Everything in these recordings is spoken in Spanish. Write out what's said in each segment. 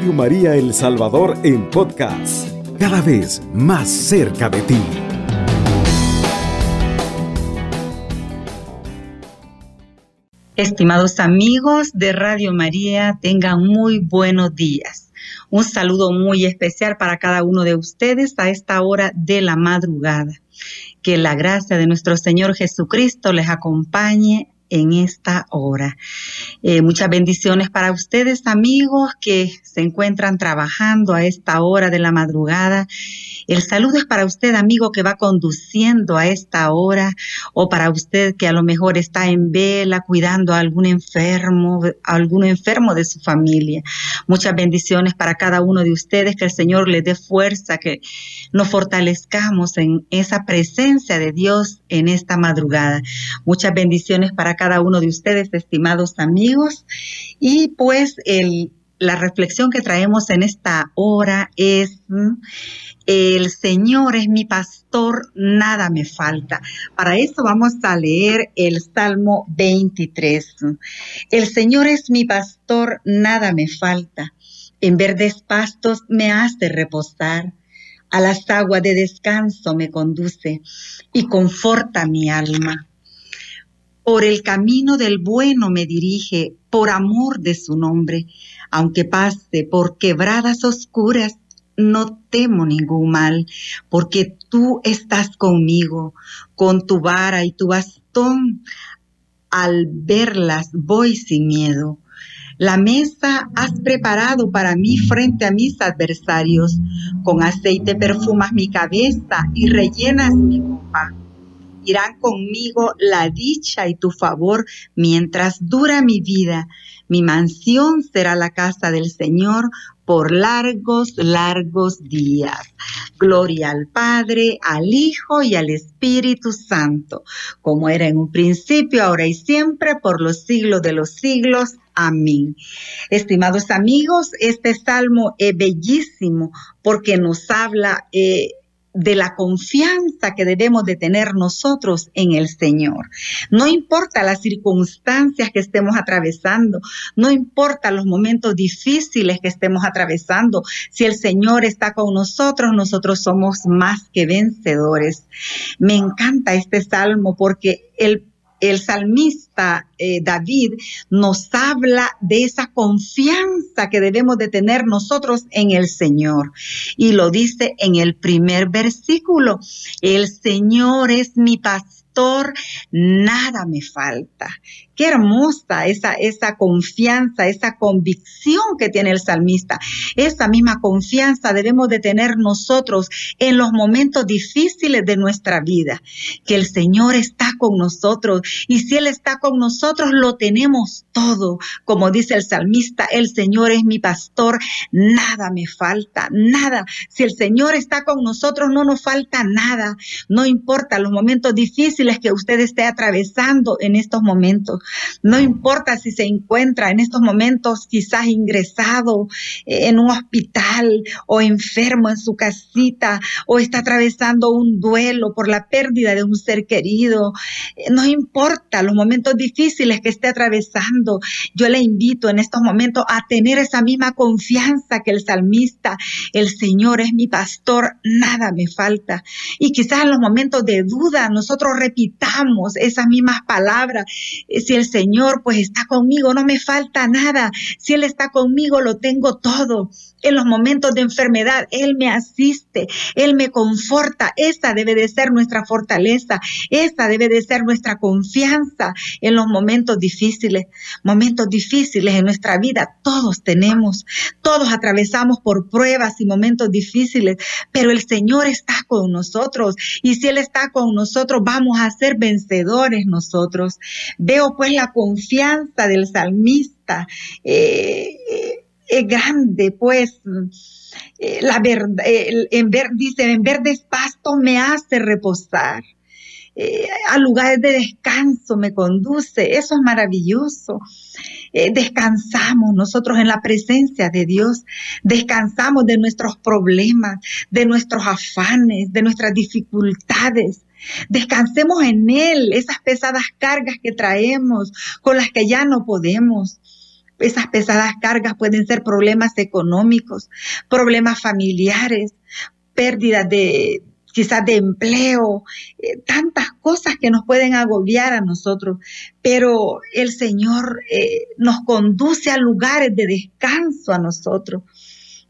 Radio María El Salvador en podcast, cada vez más cerca de ti. Estimados amigos de Radio María, tengan muy buenos días. Un saludo muy especial para cada uno de ustedes a esta hora de la madrugada. Que la gracia de nuestro Señor Jesucristo les acompañe en esta hora. Eh, muchas bendiciones para ustedes, amigos que se encuentran trabajando a esta hora de la madrugada el saludo es para usted, amigo, que va conduciendo a esta hora o para usted que a lo mejor está en vela cuidando a algún enfermo, a algún enfermo de su familia. Muchas bendiciones para cada uno de ustedes, que el Señor les dé fuerza, que nos fortalezcamos en esa presencia de Dios en esta madrugada. Muchas bendiciones para cada uno de ustedes, estimados amigos. Y pues el, la reflexión que traemos en esta hora es el Señor es mi pastor, nada me falta. Para eso vamos a leer el Salmo 23. El Señor es mi pastor, nada me falta. En verdes pastos me hace reposar. A las aguas de descanso me conduce y conforta mi alma. Por el camino del bueno me dirige, por amor de su nombre, aunque pase por quebradas oscuras no temo ningún mal, porque tú estás conmigo, con tu vara y tu bastón. Al verlas voy sin miedo. La mesa has preparado para mí frente a mis adversarios. Con aceite perfumas mi cabeza y rellenas mi copa. Irán conmigo la dicha y tu favor mientras dura mi vida. Mi mansión será la casa del Señor por largos, largos días. Gloria al Padre, al Hijo y al Espíritu Santo, como era en un principio, ahora y siempre, por los siglos de los siglos. Amén. Estimados amigos, este salmo es bellísimo porque nos habla eh, de la confianza que debemos de tener nosotros en el Señor. No importa las circunstancias que estemos atravesando, no importa los momentos difíciles que estemos atravesando, si el Señor está con nosotros, nosotros somos más que vencedores. Me encanta este salmo porque el el salmista eh, David nos habla de esa confianza que debemos de tener nosotros en el Señor. Y lo dice en el primer versículo, el Señor es mi paz nada me falta. Qué hermosa esa, esa confianza, esa convicción que tiene el salmista. Esa misma confianza debemos de tener nosotros en los momentos difíciles de nuestra vida, que el Señor está con nosotros y si Él está con nosotros lo tenemos todo. Como dice el salmista, el Señor es mi pastor, nada me falta, nada. Si el Señor está con nosotros no nos falta nada. No importa los momentos difíciles que usted esté atravesando en estos momentos. No importa si se encuentra en estos momentos quizás ingresado eh, en un hospital o enfermo en su casita o está atravesando un duelo por la pérdida de un ser querido. Eh, no importa los momentos difíciles que esté atravesando. Yo le invito en estos momentos a tener esa misma confianza que el salmista. El Señor es mi pastor, nada me falta. Y quizás en los momentos de duda nosotros repitamos esas mismas palabras. Eh, si el Señor pues está conmigo, no me falta nada. Si Él está conmigo, lo tengo todo. En los momentos de enfermedad, Él me asiste, Él me conforta. Esa debe de ser nuestra fortaleza, esa debe de ser nuestra confianza en los momentos difíciles. Momentos difíciles en nuestra vida, todos tenemos, todos atravesamos por pruebas y momentos difíciles, pero el Señor está con nosotros y si Él está con nosotros, vamos a ser vencedores nosotros. Veo pues la confianza del salmista. Eh, eh, es grande, pues, eh, la verdad, en ver, dice, en verdes pastos me hace reposar. a lugares de descanso me conduce, eso es maravilloso. Descansamos nosotros en la presencia de Dios, descansamos de nuestros problemas, de nuestros afanes, de nuestras dificultades, Descansemos en Él, esas pesadas cargas que traemos, con las que ya no podemos. Esas pesadas cargas pueden ser problemas económicos, problemas familiares, pérdidas de, quizás de empleo, eh, tantas cosas que nos pueden agobiar a nosotros, pero el Señor eh, nos conduce a lugares de descanso a nosotros.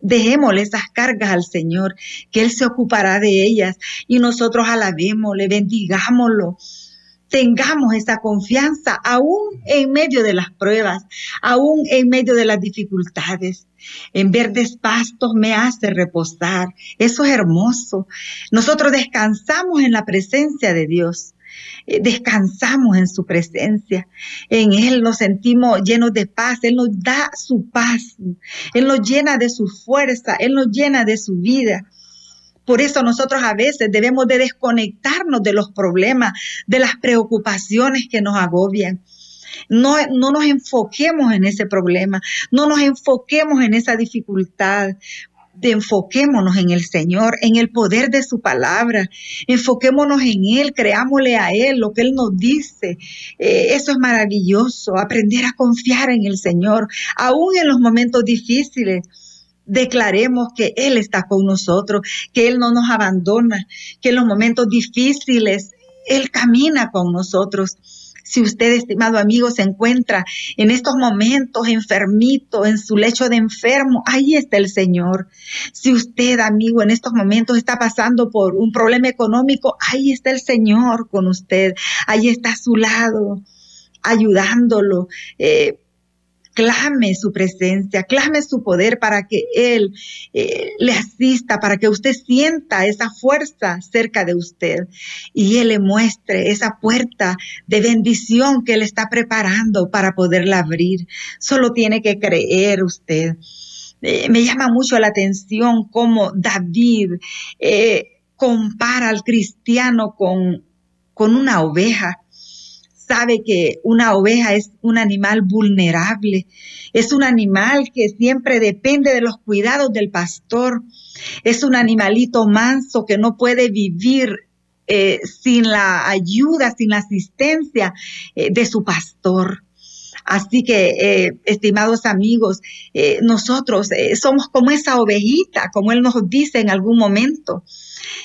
Dejémosle esas cargas al Señor, que Él se ocupará de ellas y nosotros alabémosle, bendigámoslo tengamos esa confianza aún en medio de las pruebas, aún en medio de las dificultades. En verdes pastos me hace reposar. Eso es hermoso. Nosotros descansamos en la presencia de Dios. Eh, descansamos en su presencia. En Él nos sentimos llenos de paz. Él nos da su paz. Él nos llena de su fuerza. Él nos llena de su vida. Por eso nosotros a veces debemos de desconectarnos de los problemas, de las preocupaciones que nos agobian. No, no, nos enfoquemos en ese problema, no nos enfoquemos en esa dificultad. Enfoquémonos en el Señor, en el poder de su palabra, enfoquémonos en Él, creámosle a Él lo que Él nos dice. Eh, eso es maravilloso, aprender a confiar en el Señor, aún en los momentos difíciles declaremos que Él está con nosotros, que Él no nos abandona, que en los momentos difíciles Él camina con nosotros. Si usted, estimado amigo, se encuentra en estos momentos enfermito, en su lecho de enfermo, ahí está el Señor. Si usted, amigo, en estos momentos está pasando por un problema económico, ahí está el Señor con usted. Ahí está a su lado, ayudándolo. Eh, clame su presencia, clame su poder para que Él eh, le asista, para que usted sienta esa fuerza cerca de usted y Él le muestre esa puerta de bendición que Él está preparando para poderla abrir. Solo tiene que creer usted. Eh, me llama mucho la atención cómo David eh, compara al cristiano con, con una oveja sabe que una oveja es un animal vulnerable, es un animal que siempre depende de los cuidados del pastor, es un animalito manso que no puede vivir eh, sin la ayuda, sin la asistencia eh, de su pastor. Así que, eh, estimados amigos, nosotros somos como esa ovejita, como Él nos dice en algún momento,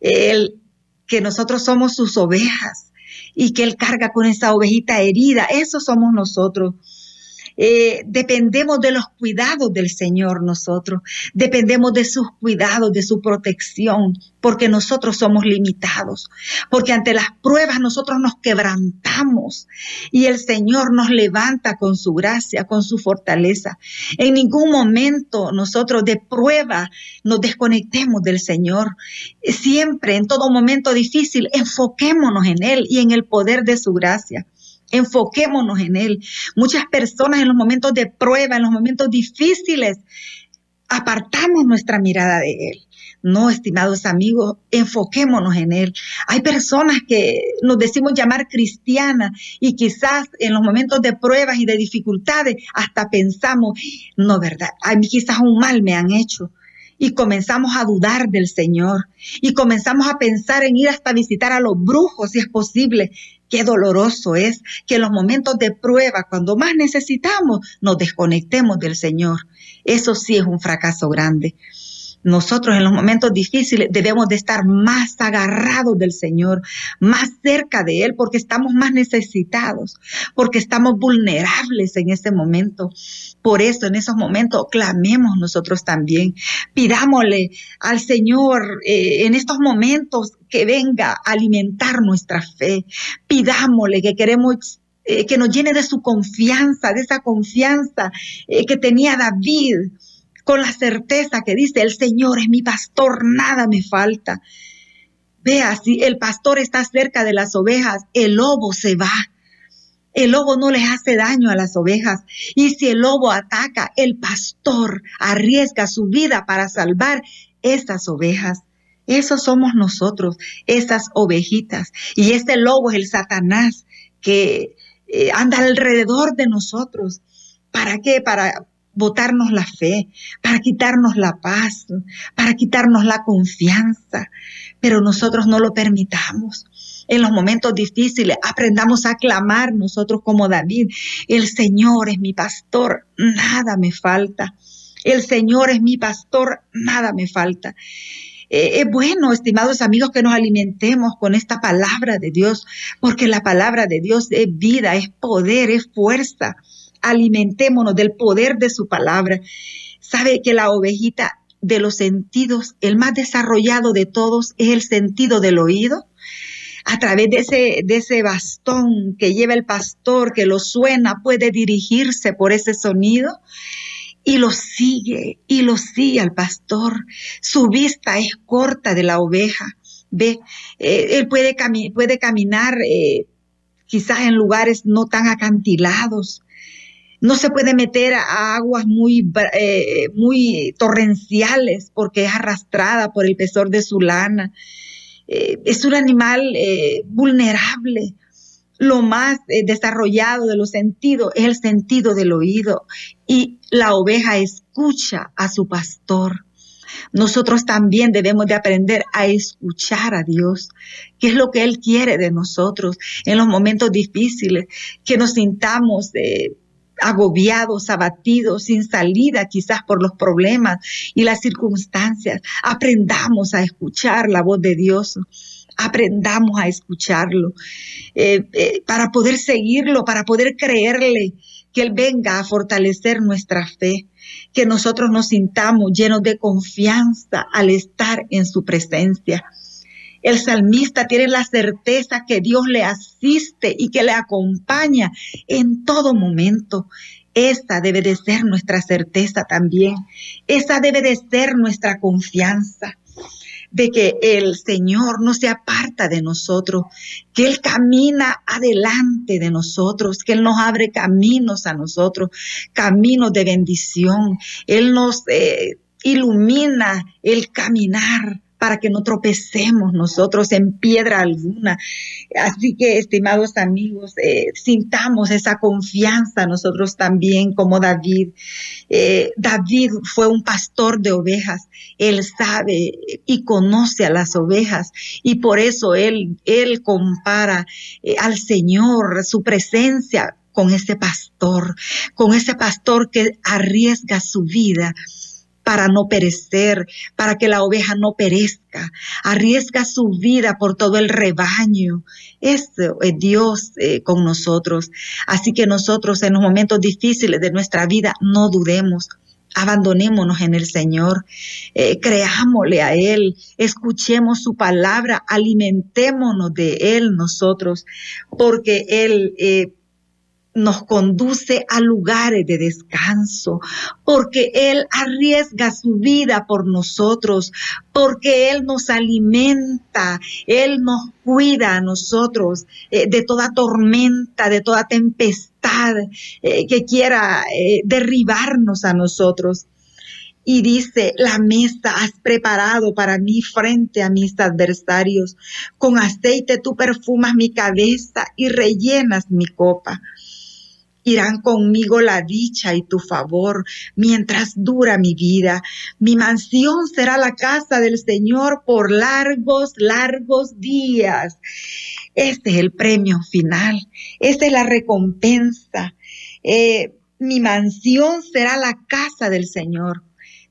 que nosotros somos sus ovejas y que Él carga con esa ovejita herida. Eso somos nosotros. Eh, dependemos de los cuidados del Señor nosotros, dependemos de sus cuidados, de su protección, porque nosotros somos limitados, porque ante las pruebas nosotros nos quebrantamos y el Señor nos levanta con su gracia, con su fortaleza. En ningún momento nosotros de prueba nos desconectemos del Señor. Siempre, en todo momento difícil, enfoquémonos en Él y en el poder de su gracia. Enfoquémonos en Él. Muchas personas en los momentos de prueba, en los momentos difíciles, apartamos nuestra mirada de Él. No, estimados amigos, enfoquémonos en Él. Hay personas que nos decimos llamar cristianas y quizás en los momentos de pruebas y de dificultades hasta pensamos, no, ¿verdad? A mí quizás un mal me han hecho y comenzamos a dudar del Señor y comenzamos a pensar en ir hasta visitar a los brujos si es posible. Qué doloroso es que en los momentos de prueba, cuando más necesitamos, nos desconectemos del Señor. Eso sí es un fracaso grande nosotros en los momentos difíciles debemos de estar más agarrados del Señor, más cerca de Él, porque estamos más necesitados, porque estamos vulnerables en ese momento. Por eso en esos momentos clamemos nosotros también, pidámosle al Señor eh, en estos momentos que venga a alimentar nuestra fe, pidámosle que queremos eh, que nos llene de su confianza, de esa confianza eh, que tenía David con la certeza que dice, el Señor es mi pastor, nada me falta. Vea, si el pastor está cerca de las ovejas, el lobo se va. El lobo no les hace daño a las ovejas. Y si el lobo ataca, el pastor arriesga su vida para salvar esas ovejas. Esos somos nosotros, esas ovejitas. Y este lobo es el Satanás que eh, anda alrededor de nosotros. ¿Para qué? Para botarnos la fe, para quitarnos la paz, para quitarnos la confianza, pero nosotros no lo permitamos. en los momentos difíciles, aprendamos a clamar nosotros como David, el Señor es mi pastor, nada me falta. El Señor es mi pastor, nada me falta. Eh, es bueno, estimados amigos, que nos alimentemos con esta palabra de Dios, porque la palabra de Dios es vida, es poder, es fuerza. Alimentémonos del poder de su palabra. Sabe que la ovejita de los sentidos, el más desarrollado de todos, es el sentido del oído a través de ese, de ese bastón que lleva el pastor, que lo suena, puede dirigirse por ese sonido y lo sigue y lo sigue al pastor. Su vista es corta de la oveja. Ve, eh, él puede, puede caminar eh, quizás en lugares no tan acantilados. No se puede meter a aguas muy, eh, muy torrenciales porque es arrastrada por el pesor de su lana. es un animal vulnerable lo más eh, desarrollado de los sentidos es el sentido del oído y la oveja escucha a su pastor. Nosotros también debemos de aprender a escuchar a Dios, que es lo que Él quiere de nosotros en los momentos difíciles, que nos sintamos eh, agobiados, abatidos, sin salida quizás por los problemas y las circunstancias. Aprendamos a escuchar la voz de Dios aprendamos a escucharlo, eh, eh, para poder seguirlo, para poder creerle que Él venga a fortalecer nuestra fe, que nosotros nos sintamos llenos de confianza al estar en su presencia. El salmista tiene la certeza que Dios le asiste y que le acompaña en todo momento. Esa debe de ser nuestra certeza también. Esa debe de ser nuestra confianza de que el Señor no se aparta de nosotros, que Él camina adelante de nosotros, que Él nos abre caminos a nosotros, caminos de bendición. Él nos eh, ilumina el caminar para que no tropecemos nosotros en piedra alguna. Así que, estimados amigos, eh, sintamos esa confianza nosotros también como David. Eh, David fue un pastor de ovejas. Él sabe y conoce a las ovejas y por eso él, él compara eh, al Señor, su presencia con ese pastor, con ese pastor que arriesga su vida para no perecer, para que la oveja no perezca, arriesga su vida por todo el rebaño. Eso es Dios eh, con nosotros. Así que nosotros en los momentos difíciles de nuestra vida no dudemos. Abandonémonos en el Señor, eh, creámosle a Él, escuchemos su palabra, alimentémonos de Él nosotros, porque Él eh, nos conduce a lugares de descanso, porque Él arriesga su vida por nosotros, porque Él nos alimenta, Él nos cuida a nosotros eh, de toda tormenta, de toda tempestad eh, que quiera eh, derribarnos a nosotros. Y dice, la mesa has preparado para mí frente a mis adversarios. Con aceite tú perfumas mi cabeza y rellenas mi copa. Irán conmigo la dicha y tu favor mientras dura mi vida. Mi mansión será la casa del Señor por largos, largos días. Este es el premio final. Esta es la recompensa. Eh, mi mansión será la casa del Señor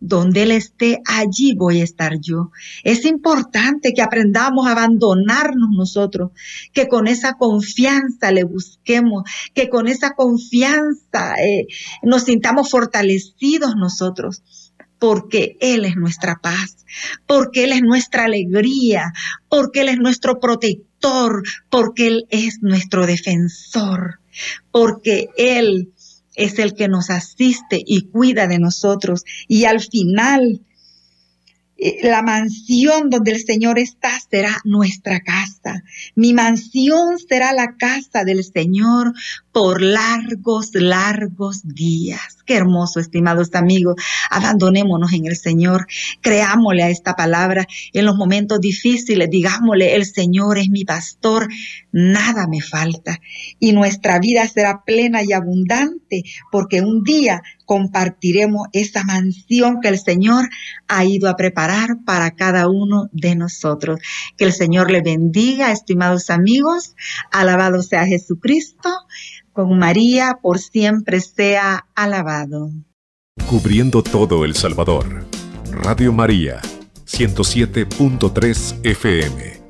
donde Él esté, allí voy a estar yo. Es importante que aprendamos a abandonarnos nosotros, que con esa confianza le busquemos, que con esa confianza eh, nos sintamos fortalecidos nosotros porque Él es nuestra paz, porque Él es nuestra alegría, porque Él es nuestro protector, porque Él es nuestro defensor, porque Él es el que nos asiste y cuida de nosotros. Y al final eh, la mansión donde el Señor está será nuestra casa. Mi mansión será la casa del Señor por largos, largos días. Qué hermoso, estimados amigos. Abandonémonos en el Señor. Creámosle a esta palabra en los momentos difíciles. Digámosle, el Señor es mi pastor. Nada me falta. Y nuestra vida será plena y abundante porque un día compartiremos esa mansión que el Señor ha ido a preparar para cada uno de nosotros. Que el Señor le bendiga, estimados amigos. Alabado sea Jesucristo. Con María por siempre sea alabado. Cubriendo todo El Salvador. Radio María, 107.3 FM.